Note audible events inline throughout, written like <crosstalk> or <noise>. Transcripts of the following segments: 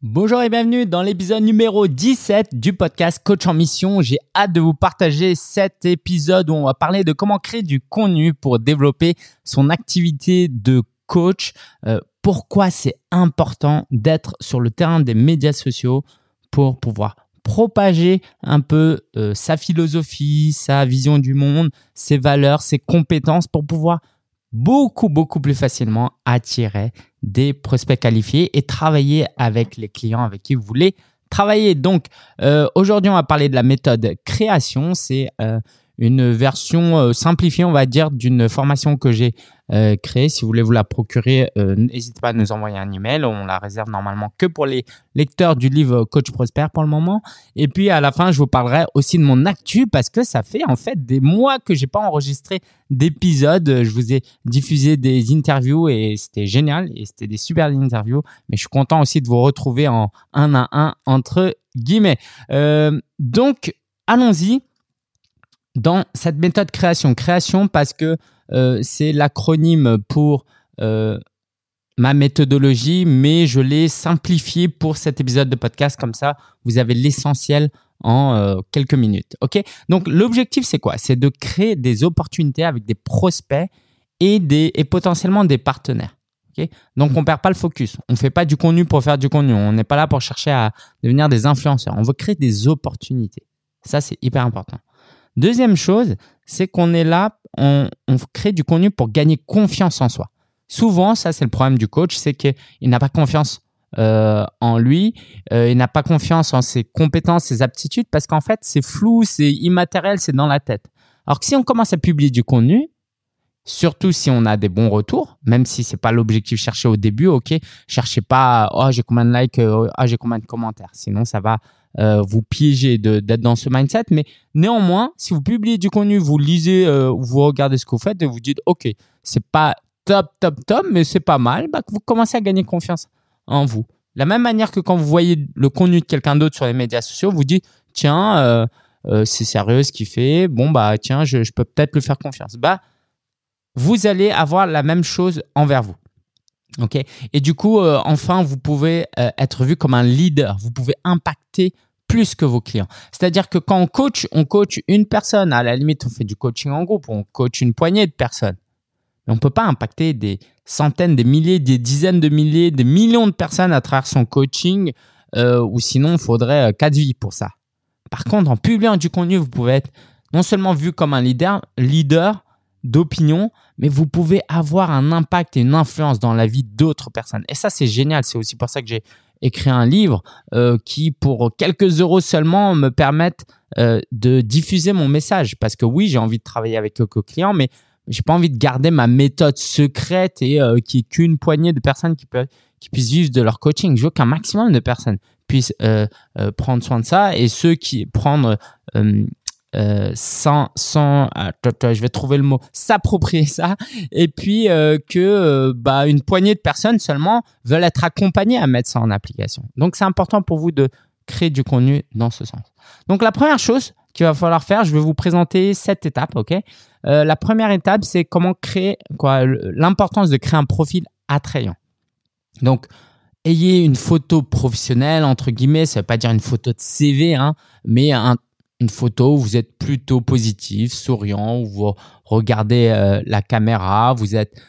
Bonjour et bienvenue dans l'épisode numéro 17 du podcast Coach en Mission. J'ai hâte de vous partager cet épisode où on va parler de comment créer du contenu pour développer son activité de coach. Euh, pourquoi c'est important d'être sur le terrain des médias sociaux pour pouvoir propager un peu euh, sa philosophie, sa vision du monde, ses valeurs, ses compétences pour pouvoir beaucoup, beaucoup plus facilement attirer des prospects qualifiés et travailler avec les clients avec qui vous voulez travailler. Donc, euh, aujourd'hui, on va parler de la méthode création. C'est euh, une version euh, simplifiée, on va dire, d'une formation que j'ai euh, créée. Si vous voulez vous la procurer, euh, n'hésitez pas à nous envoyer un email. On la réserve normalement que pour les lecteurs du livre Coach Prosper pour le moment. Et puis à la fin, je vous parlerai aussi de mon actu parce que ça fait en fait des mois que j'ai pas enregistré d'épisodes. Je vous ai diffusé des interviews et c'était génial et c'était des super interviews. Mais je suis content aussi de vous retrouver en un à un entre guillemets. donc allons-y dans cette méthode création. Création parce que euh, c'est l'acronyme pour euh, ma méthodologie, mais je l'ai simplifié pour cet épisode de podcast. Comme ça, vous avez l'essentiel en euh, quelques minutes. Ok? Donc l'objectif, c'est quoi? C'est de créer des opportunités avec des prospects et, des, et potentiellement des partenaires. Okay Donc on perd pas le focus. On fait pas du contenu pour faire du contenu. On n'est pas là pour chercher à devenir des influenceurs. On veut créer des opportunités. Ça, c'est hyper important. Deuxième chose, c'est qu'on est là, on, crée du contenu pour gagner confiance en soi. Souvent, ça c'est le problème du coach, c'est qu'il n'a pas confiance euh, en lui, euh, il n'a pas confiance en ses compétences, ses aptitudes, parce qu'en fait c'est flou, c'est immatériel, c'est dans la tête. Alors que si on commence à publier du contenu, surtout si on a des bons retours, même si c'est pas l'objectif cherché au début, ok, cherchez pas, oh j'ai combien de likes, oh j'ai combien de commentaires, sinon ça va euh, vous piéger d'être dans ce mindset. Mais néanmoins, si vous publiez du contenu, vous lisez, euh, vous regardez ce que vous faites et vous dites, OK, c'est pas top, top, top, mais c'est pas mal, bah, vous commencez à gagner confiance en vous. la même manière que quand vous voyez le contenu de quelqu'un d'autre sur les médias sociaux, vous dites, tiens, euh, c'est sérieux ce qu'il fait, bon, bah, tiens, je, je peux peut-être lui faire confiance. Bah, vous allez avoir la même chose envers vous. OK? Et du coup, euh, enfin, vous pouvez euh, être vu comme un leader. Vous pouvez impacter plus que vos clients. C'est-à-dire que quand on coach, on coach une personne. À la limite, on fait du coaching en groupe. On coach une poignée de personnes. Mais on ne peut pas impacter des centaines, des milliers, des dizaines de milliers, des millions de personnes à travers son coaching. Euh, ou sinon, il faudrait quatre vies pour ça. Par contre, en publiant du contenu, vous pouvez être non seulement vu comme un leader, leader d'opinion, mais vous pouvez avoir un impact et une influence dans la vie d'autres personnes. Et ça, c'est génial. C'est aussi pour ça que j'ai écrit un livre euh, qui, pour quelques euros seulement, me permettent euh, de diffuser mon message. Parce que oui, j'ai envie de travailler avec quelques clients, mais j'ai pas envie de garder ma méthode secrète et euh, qui est qu'une poignée de personnes qui, qui puissent vivre de leur coaching. Je veux qu'un maximum de personnes puissent prendre soin de ça et ceux qui prendre euh, sans, sans je vais trouver le mot, s'approprier ça, et puis euh, que euh, bah, une poignée de personnes seulement veulent être accompagnées à mettre ça en application. Donc c'est important pour vous de créer du contenu dans ce sens. Donc la première chose qu'il va falloir faire, je vais vous présenter cette étape, ok? La première étape, c'est comment créer, quoi, l'importance de créer un profil attrayant. Donc ayez une photo professionnelle entre guillemets, ça veut pas dire une photo de CV, hein, mais un une photo où vous êtes plutôt positif, souriant, où vous regardez euh, la caméra, vous êtes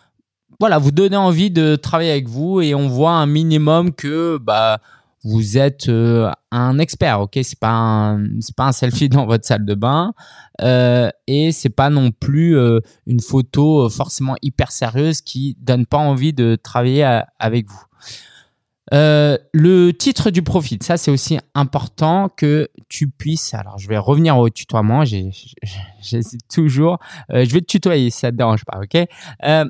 voilà, vous donnez envie de travailler avec vous et on voit un minimum que bah vous êtes euh, un expert, ok? C'est pas c'est pas un selfie <laughs> dans votre salle de bain euh, et c'est pas non plus euh, une photo forcément hyper sérieuse qui donne pas envie de travailler avec vous. Euh, le titre du profil, ça c'est aussi important que tu puisses. Alors je vais revenir au tutoiement, j'hésite toujours. Euh, je vais te tutoyer si ça te dérange pas, ok? Euh,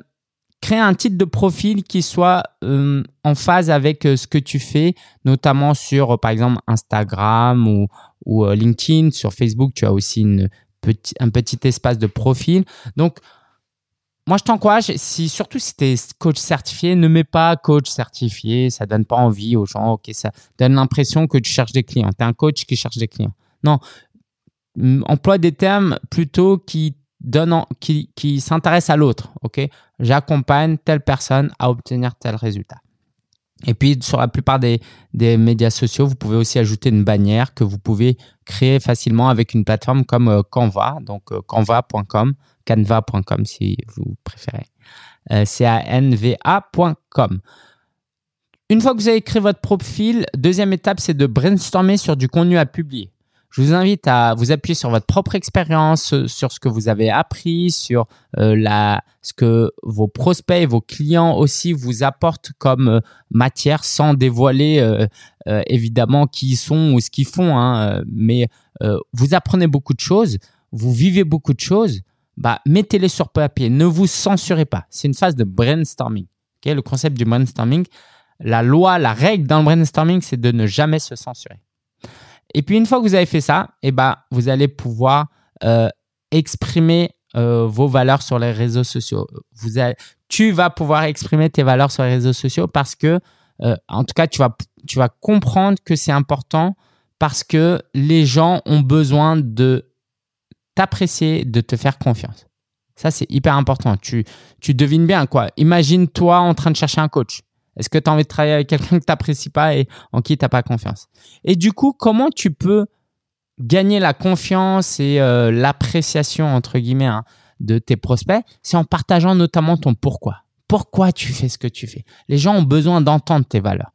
Créer un titre de profil qui soit en phase avec ce que tu fais, notamment sur par exemple Instagram ou, ou LinkedIn. Sur Facebook, tu as aussi une petit, un petit espace de profil. Donc moi, je t'encourage, si, surtout si tu es coach certifié, ne mets pas coach certifié. Ça donne pas envie aux gens. Ok, ça donne l'impression que tu cherches des clients. Tu es un coach qui cherche des clients. Non, emploie des termes plutôt qui qui, qui s'intéressent à l'autre. Ok, j'accompagne telle personne à obtenir tel résultat. Et puis, sur la plupart des, médias sociaux, vous pouvez aussi ajouter une bannière que vous pouvez créer facilement avec une plateforme comme euh, Canva, donc euh, canva.com, canva.com si vous préférez. Euh. Une fois que vous avez créé votre profil, deuxième étape, c'est de brainstormer sur du contenu à publier. Je vous invite à vous appuyer sur votre propre expérience, euh, sur ce que vous avez appris, sur euh, la, ce que vos prospects vos clients aussi vous apportent comme euh, matière sans dévoiler évidemment qui ils sont ou ce qu'ils font. Hein, mais vous apprenez beaucoup de choses, vous vivez beaucoup de choses. Bah, mettez-les sur papier. Ne vous censurez pas. C'est une phase de brainstorming. Okay le concept du brainstorming, la loi, la règle dans le brainstorming, c'est de ne jamais se censurer. Et puis une fois que vous avez fait ça, eh ben, vous allez pouvoir euh, exprimer euh, vos valeurs sur les réseaux sociaux. Tu vas pouvoir exprimer tes valeurs sur les réseaux sociaux parce que, euh, en tout cas, tu vas, comprendre que c'est important parce que les gens ont besoin de t'apprécier, de te faire confiance. Ça, c'est hyper important. Tu, tu devines bien quoi. Imagine-toi en train de chercher un coach. Est-ce que tu as envie de travailler avec quelqu'un que tu n'apprécies pas et en qui tu n'as pas confiance? Et du coup, comment tu peux gagner la confiance et euh, l'appréciation, entre guillemets, hein, de tes prospects? C'est en partageant notamment ton pourquoi. Pourquoi tu fais ce que tu fais? Les gens ont besoin d'entendre tes valeurs.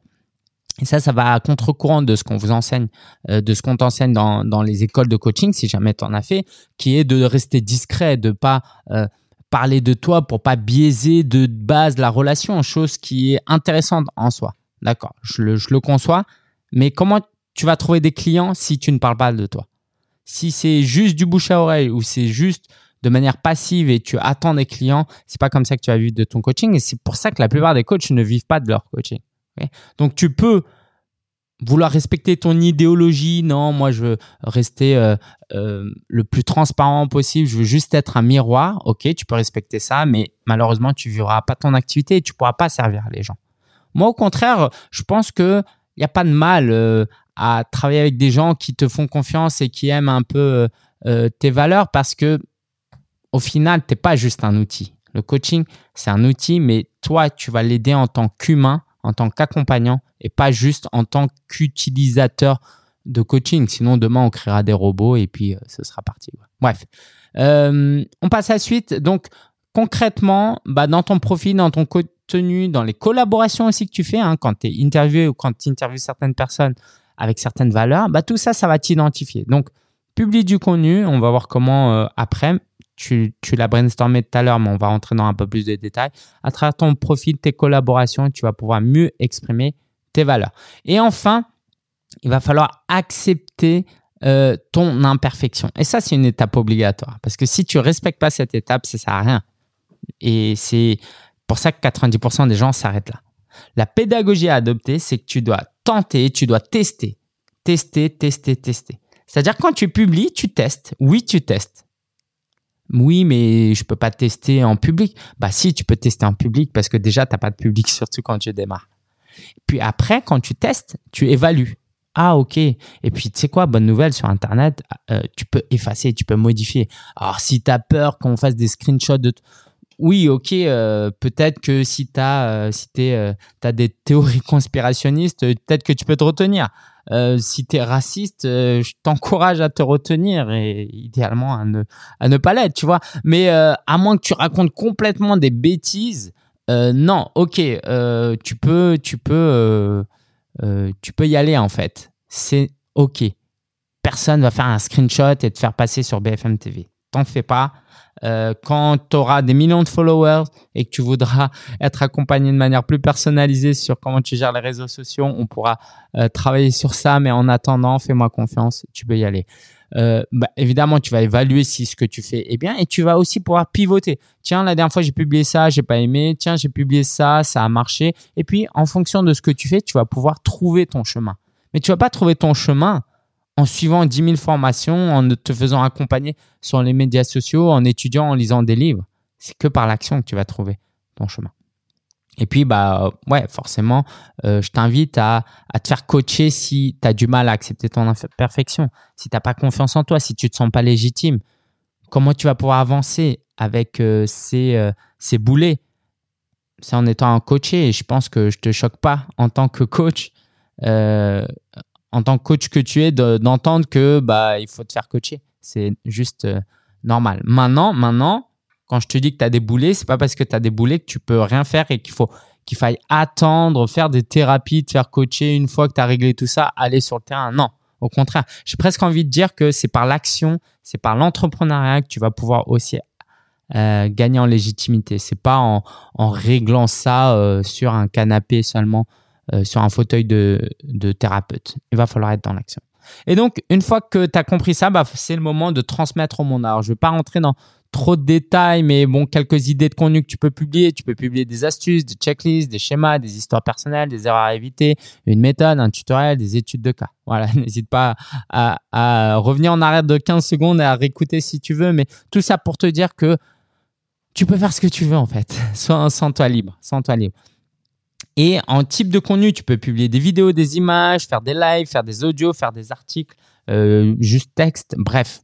Et ça, ça va à contre-courant de ce qu'on vous enseigne, euh, de ce qu'on t'enseigne dans, dans les écoles de coaching, si jamais tu en as fait, qui est de rester discret, de pas... Euh, parler de toi pour pas biaiser de base la relation, chose qui est intéressante en soi. D'accord, je le, conçois. Mais comment tu vas trouver des clients si tu ne parles pas de toi? Si c'est juste du bouche à oreille ou c'est juste de manière passive et tu attends des clients, c'est pas comme ça que tu vas vivre de ton coaching. Et c'est pour ça que la plupart des coachs ne vivent pas de leur coaching. Donc tu peux vouloir respecter ton idéologie. Non, moi, je veux rester euh, euh, le plus transparent possible. Je veux juste être un miroir. Ok, tu peux respecter ça, mais malheureusement, tu vivras pas ton activité et tu pourras pas servir les gens. Moi, au contraire, je pense que il n'y a pas de mal euh, à travailler avec des gens qui te font confiance et qui aiment un peu tes valeurs parce que au final, t'es pas juste un outil. Le coaching, c'est un outil, mais toi, tu vas l'aider en tant qu'humain en tant qu'accompagnant et pas juste en tant qu'utilisateur de coaching. Sinon, demain, on créera des robots et puis euh, ce sera parti. Bref, euh, on passe à la suite. Donc, concrètement, bah, dans ton profil, dans ton contenu, dans les collaborations aussi que tu fais, hein, quand tu es interviewé ou quand tu interviews certaines personnes avec certaines valeurs, bah, tout ça, ça va t'identifier. Donc, publie du contenu. On va voir comment euh, après tu, tu l'as brainstormé tout à l'heure, mais on va rentrer dans un peu plus de détails. À travers ton profil, tes collaborations, tu vas pouvoir mieux exprimer tes valeurs. Et enfin, il va falloir accepter euh, ton imperfection. Et ça, c'est une étape obligatoire. Parce que si tu respectes pas cette étape, ça sert à rien. Et c'est pour ça que 90% des gens s'arrêtent là. La pédagogie à adopter, c'est que tu dois tenter, tu dois tester. Tester, tester, tester. C'est-à-dire quand tu publies, tu testes. Oui, tu testes. Oui, mais je peux pas tester en public. Bah si, tu peux tester en public parce que déjà, tu n'as pas de public, <laughs> surtout quand tu démarres. Puis après, quand tu testes, tu évalues. Ah, ok. Et puis, tu sais quoi, bonne nouvelle sur Internet, euh, tu peux effacer, tu peux modifier. Alors, si tu as peur qu'on fasse des screenshots de... Oui, ok, euh, peut-être que si tu as, euh, si as des théories <laughs> conspirationnistes, peut-être que tu peux te retenir. Euh, si tu es raciste, euh, je t'encourage à te retenir et idéalement à ne, à ne pas l'être, tu vois. Mais euh, à moins que tu racontes complètement des bêtises, non, ok, tu peux, tu peux, tu peux y aller en fait. C'est ok. Personne va faire un screenshot et te faire passer sur BFM TV. T'en fais pas. Euh, quand tu auras des millions de followers et que tu voudras être accompagné de manière plus personnalisée sur comment tu gères les réseaux sociaux, on pourra euh, travailler sur ça. Mais en attendant, fais-moi confiance, tu peux y aller. Euh, bah, évidemment, tu vas évaluer si ce que tu fais est bien et tu vas aussi pouvoir pivoter. Tiens, la dernière fois, j'ai publié ça, j'ai pas aimé. Tiens, j'ai publié ça, ça a marché. Et puis, en fonction de ce que tu fais, tu vas pouvoir trouver ton chemin. Mais tu vas pas trouver ton chemin en suivant 10 000 formations, en te faisant accompagner sur les médias sociaux, en étudiant, en lisant des livres. C'est que par l'action que tu vas trouver ton chemin. Et puis, bah, ouais, forcément, euh, je t'invite à, te faire coacher si tu as du mal à accepter ton imperfection, si tu n'as pas confiance en toi, si tu te sens pas légitime. Comment tu vas pouvoir avancer avec euh, ces, euh, ces boulets? C'est en étant un coaché et je pense que je te choque pas en tant que coach, en tant que coach que tu es, d'entendre que bah il faut te faire coacher. C'est juste euh, normal. Maintenant, maintenant, quand je te dis que tu as des boulets, c'est pas parce que tu as des boulets que tu peux rien faire et qu'il faut qu'il faille attendre, faire des thérapies, te faire coacher une fois que tu as réglé tout ça, aller sur le terrain. Non, au contraire. J'ai presque envie de dire que c'est par l'action, c'est par l'entrepreneuriat que tu vas pouvoir aussi euh, gagner en légitimité. C'est pas en, en, réglant ça euh, sur un canapé seulement, euh, sur un fauteuil de, de, thérapeute. Il va falloir être dans l'action. Et donc, une fois que tu as compris ça, bah, c'est le moment de transmettre au monde. Alors, je vais pas rentrer dans trop de détails, mais bon, quelques idées de contenu que tu peux publier. Tu peux publier des astuces, des checklists, des schémas, des histoires personnelles, des erreurs à éviter, une méthode, un tutoriel, des études de cas. Voilà, <laughs> n'hésite pas à, revenir en arrière de 15 secondes et à réécouter si tu veux, mais tout ça pour te dire que tu peux faire ce que tu veux en fait, <laughs> sans toi libre, sans toi libre. Et en type de contenu, tu peux publier des vidéos, des images, faire des lives, faire des audios, faire des articles, euh, juste texte, bref,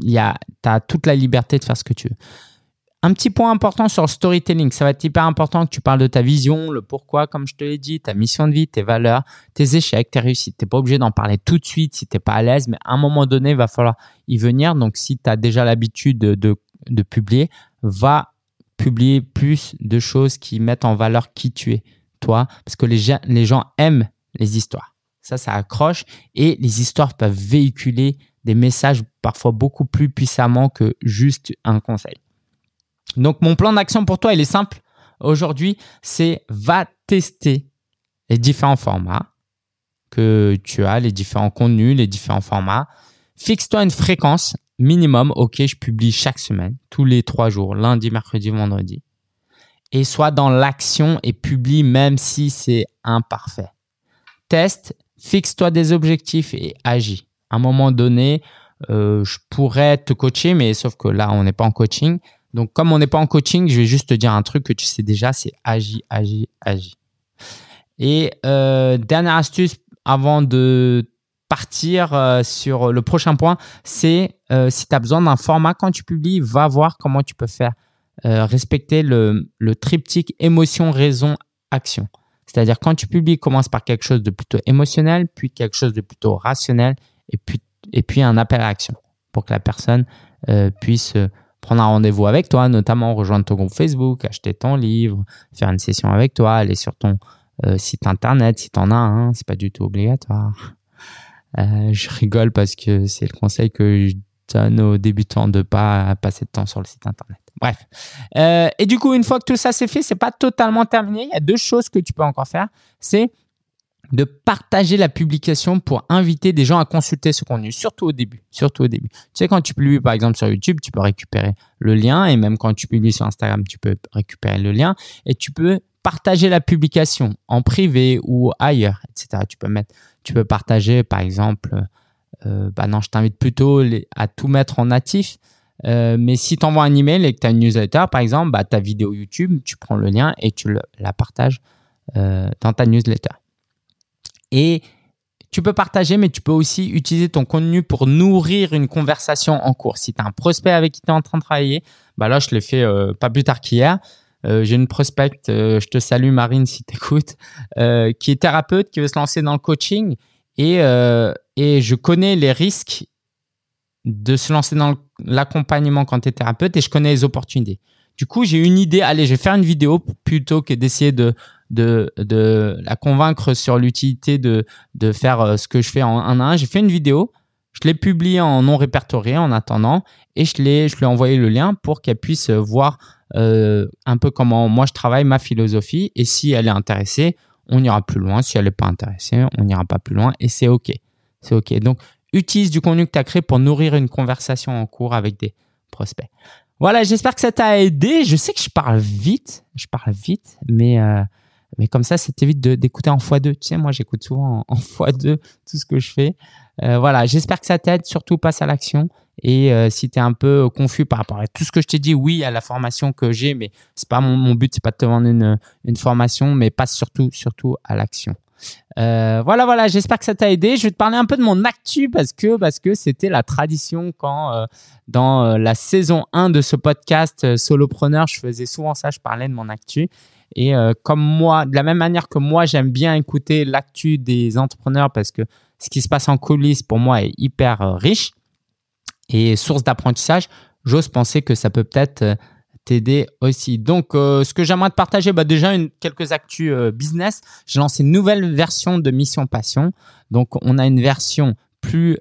tu as toute la liberté de faire ce que tu veux. Un petit point important sur le storytelling, ça va être hyper important que tu parles de ta vision, le pourquoi, comme je te l'ai dit, ta mission de vie, tes valeurs, tes échecs, tes réussites. Tu n'es pas obligé d'en parler tout de suite si tu n'es pas à l'aise, mais à un moment donné, il va falloir y venir. Donc, si tu as déjà l'habitude de, de publier, va publier plus de choses qui mettent en valeur qui tu es, toi, parce que les gens, aiment les histoires. Ça, ça accroche et les histoires peuvent véhiculer des messages parfois beaucoup plus puissamment que juste un conseil. Donc, mon plan d'action pour toi, il est simple. Aujourd'hui, c'est va tester les différents formats que tu as, les différents contenus, les différents formats. Fixe-toi une fréquence minimum. Ok, je publie chaque semaine, tous les trois jours, lundi, mercredi, vendredi. Et sois dans l'action et publie même si c'est imparfait. Teste, fixe-toi des objectifs et agis. À un moment donné, euh, je pourrais te coacher, mais sauf que là, on n'est pas en coaching. Donc, comme on n'est pas en coaching, je vais juste te dire un truc que tu sais déjà, c'est agis, agis, agis. Et euh, dernière astuce avant de partir euh, sur le prochain point, c'est si tu as besoin d'un format quand tu publies, va voir comment tu peux faire respecter le, triptyque émotion, raison, action. C'est-à-dire quand tu publies, commence par quelque chose de plutôt émotionnel, puis quelque chose de plutôt rationnel, et puis un appel à action pour que la personne euh, puisse euh, prendre un rendez-vous avec toi, notamment rejoindre ton groupe Facebook, acheter ton livre, faire une session avec toi, aller sur ton euh, site internet si tu en as un, c'est pas du tout obligatoire. je rigole parce que c'est le conseil que je donne aux débutants de pas passer de temps sur le site internet. Bref. et du coup, une fois que tout ça c'est fait, c'est pas totalement terminé. Il y a deux choses que tu peux encore faire. C'est de partager la publication pour inviter des gens à consulter ce contenu, surtout au début. Surtout au début. Tu sais, quand tu publies par exemple sur YouTube, tu peux récupérer le lien et même quand tu publies sur Instagram, tu peux récupérer le lien et tu peux partager la publication en privé ou ailleurs, etc. Tu peux mettre, tu peux partager par exemple, euh, bah non, je t'invite plutôt à tout mettre en natif. Euh, mais si tu envoies un email et que tu as une newsletter, par exemple, bah, ta vidéo YouTube, tu prends le lien et tu la partages euh, dans ta newsletter. Et tu peux partager, mais tu peux aussi utiliser ton contenu pour nourrir une conversation en cours. Si tu as un prospect avec qui tu es en train de travailler, bah là, je l'ai fait euh, pas plus tard qu'hier. Euh, j'ai une prospecte, euh, je te salue Marine si tu écoutes, qui est thérapeute, qui veut se lancer dans le coaching. Et, et je connais les risques de se lancer dans l'accompagnement quand tu es thérapeute et je connais les opportunités. Du coup, j'ai une idée, allez, je vais faire une vidéo plutôt que d'essayer de, de, de la convaincre sur l'utilité de, de faire euh, ce que je fais en un à un. J'ai fait une vidéo, je l'ai publiée en non répertorié en attendant et je, l'ai, je lui ai envoyé le lien pour qu'elle puisse voir euh, un peu comment moi je travaille, ma philosophie. Et si elle est intéressée, on ira plus loin. Si elle n'est pas intéressée, on n'ira pas plus loin et c'est OK. C'est OK. Donc, utilise du contenu que tu as créé pour nourrir une conversation en cours avec des prospects. Voilà, j'espère que ça t'a aidé. Je sais que je parle vite, je parle vite, mais euh, mais comme ça, ça t'évite d'écouter en x2. Tu sais, moi, j'écoute souvent en, x2 tout ce que je fais. Euh, voilà, j'espère que ça t'aide. Surtout, passe à l'action. Et euh, si tu es un peu confus par rapport à tout ce que je t'ai dit, oui, à la formation que j'ai, mais c'est pas mon, mon but, c'est pas de te vendre une, une formation, mais passe surtout, surtout à l'action. Euh, voilà, voilà, j'espère que ça t'a aidé. Je vais te parler un peu de mon actu parce que parce que c'était la tradition quand euh, dans euh, la saison 1 de ce podcast Solopreneur, je faisais souvent ça, je parlais de mon actu. Et comme moi, de la même manière que moi, j'aime bien écouter l'actu des entrepreneurs parce que ce qui se passe en coulisses pour moi est hyper riche et source d'apprentissage. J'ose penser que ça peut peut-être t'aider aussi. Donc, ce que j'aimerais te partager, bah, déjà une, quelques actus business. J'ai lancé une nouvelle version de Mission Passion. Donc, on a une version plus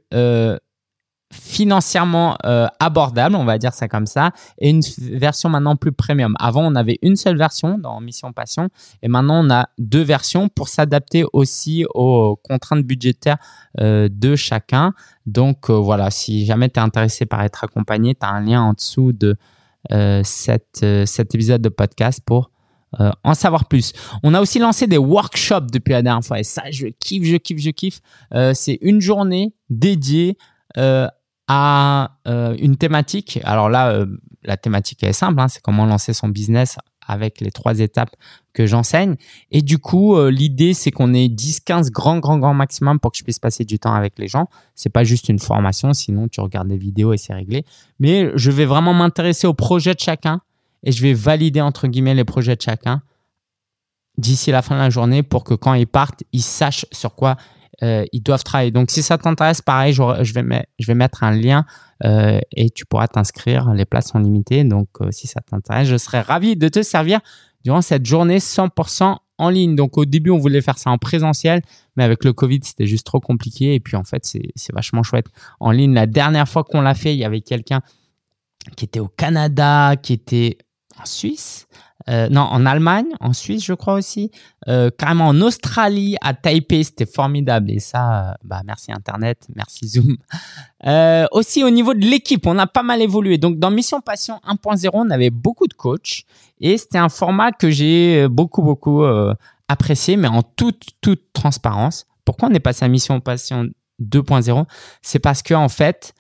financièrement euh, abordable, on va dire ça comme ça, et une version maintenant plus premium. Avant, on avait une seule version dans Mission Passion, et maintenant on a deux versions pour s'adapter aussi aux contraintes budgétaires euh, de chacun. Donc euh, voilà, si jamais tu es intéressé par être accompagné, tu as un lien en dessous de cette, cet épisode de podcast pour en savoir plus. On a aussi lancé des workshops depuis la dernière fois et ça, je kiffe, je kiffe, je kiffe. c'est une journée dédiée à euh, une thématique. Alors là, euh, la thématique est simple, hein, c'est comment lancer son business avec les trois étapes que j'enseigne. Et du coup, euh, l'idée, c'est qu'on ait 10, 15 grands, grands, grands maximum pour que je puisse passer du temps avec les gens. C'est pas juste une formation, sinon tu regardes des vidéos et c'est réglé. Mais je vais vraiment m'intéresser au projet de chacun et je vais valider, entre guillemets, les projets de chacun d'ici la fin de la journée pour que quand ils partent, ils sachent sur quoi euh, ils doivent travailler. Donc, si ça t'intéresse, pareil, je, vais, mettre un lien euh, et tu pourras t'inscrire. Les places sont limitées. Donc, euh, si ça t'intéresse, je serais ravi de te servir durant cette journée 100% en ligne. Donc, au début, on voulait faire ça en présentiel, mais avec le Covid, c'était juste trop compliqué. Et puis, en fait, c'est vachement chouette en ligne. La dernière fois qu'on l'a fait, il y avait quelqu'un qui était au Canada, qui était en Suisse, euh, non, en Allemagne, en Suisse, je crois aussi, euh, carrément en Australie, à Taipei, c'était formidable. Et ça, euh, bah, merci Internet, merci Zoom. <laughs> aussi au niveau de l'équipe, on a pas mal évolué. Donc dans Mission Passion 1.0, on avait beaucoup de coachs et c'était un format que j'ai beaucoup, beaucoup apprécié, mais en toute, toute transparence. Pourquoi on est passé à Mission Passion 2.0 C'est parce que en fait,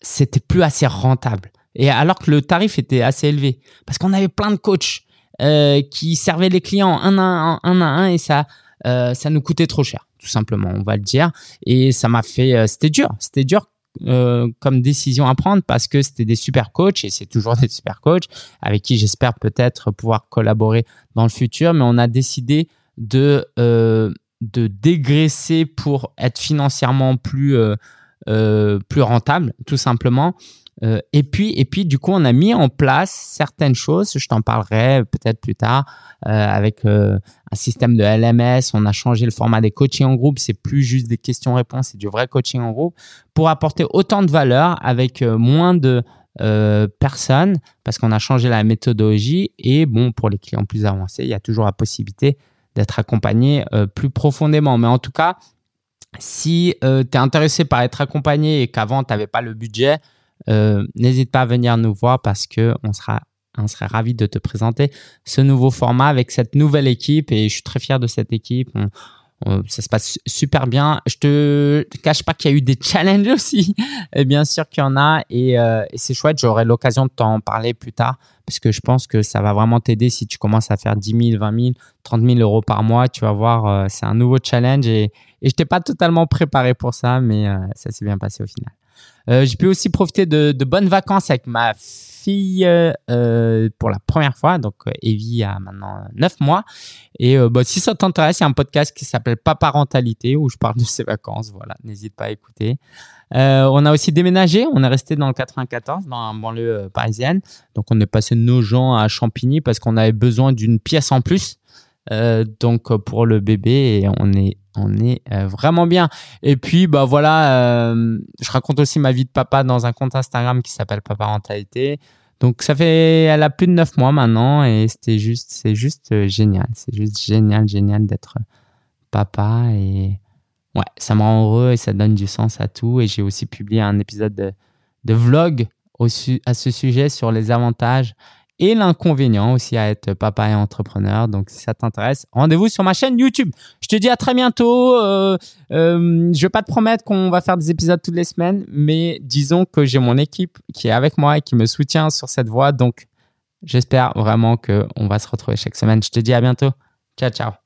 c'était plus assez rentable. Et alors que le tarif était assez élevé. Parce qu'on avait plein de coachs euh, qui servaient les clients un à un, et ça, euh, ça nous coûtait trop cher, tout simplement, on va le dire. Et ça m'a fait, euh, c'était dur, c'était dur comme décision à prendre parce que c'était des super coachs et c'est toujours <laughs> des super coachs avec qui j'espère peut-être pouvoir collaborer dans le futur. Mais on a décidé de de dégraisser pour être financièrement plus plus rentable, tout simplement. Euh, et puis, et puis, du coup, on a mis en place certaines choses. Je t'en parlerai peut-être plus tard euh, avec euh, un système de LMS. On a changé le format des coachings en groupe. C'est plus juste des questions-réponses, c'est du vrai coaching en groupe pour apporter autant de valeur avec moins de personnes parce qu'on a changé la méthodologie. Et bon, pour les clients plus avancés, il y a toujours la possibilité d'être accompagné plus profondément. Mais en tout cas, si tu es intéressé par être accompagné et qu'avant, tu n'avais pas le budget, euh, n'hésite pas à venir nous voir parce que on sera on serait ravi de te présenter ce nouveau format avec cette nouvelle équipe et je suis très fier de cette équipe. ça se passe super bien. Je te, cache pas qu'il y a eu des challenges aussi. <laughs> Et bien sûr qu'il y en a et, euh, et c'est chouette. J'aurai l'occasion de t'en parler plus tard parce que je pense que ça va vraiment t'aider si tu commences à faire 10 000, 20 000, 30 000 euros par mois. Tu vas voir, euh, c'est un nouveau challenge et, et je t'ai pas totalement préparé pour ça, mais ça s'est bien passé au final. Euh, j'ai pu aussi profiter de, bonnes vacances avec ma fille euh, pour la première fois. Donc, euh, Evie a maintenant 9 mois. Et bah, si ça t'intéresse, il y a un podcast qui s'appelle Paparentalité où je parle de ses vacances. Voilà, n'hésite pas à écouter. on a aussi déménagé. On est resté dans le 94, dans un banlieue parisienne. Donc, on est passé nos gens à Champigny parce qu'on avait besoin d'une pièce en plus. Donc, pour le bébé, on est on est euh, vraiment bien. Et puis, bah voilà, euh, je raconte aussi ma vie de papa dans un compte Instagram qui s'appelle Paparentalité. Donc, ça fait, elle a plus de neuf mois maintenant et c'était juste, c'est juste euh, génial. C'est juste génial, génial d'être papa et ouais, ça me rend heureux et ça donne du sens à tout. Et j'ai aussi publié un épisode de, de vlog au à ce sujet sur les avantages et l'inconvénient aussi à être papa et entrepreneur. Donc, si ça t'intéresse, rendez-vous sur ma chaîne YouTube. Je te dis à très bientôt. Euh, euh, je vais pas te promettre qu'on va faire des épisodes toutes les semaines, mais disons que j'ai mon équipe qui est avec moi et qui me soutient sur cette voie. Donc, j'espère vraiment qu'on va se retrouver chaque semaine. Je te dis à bientôt. Ciao, ciao.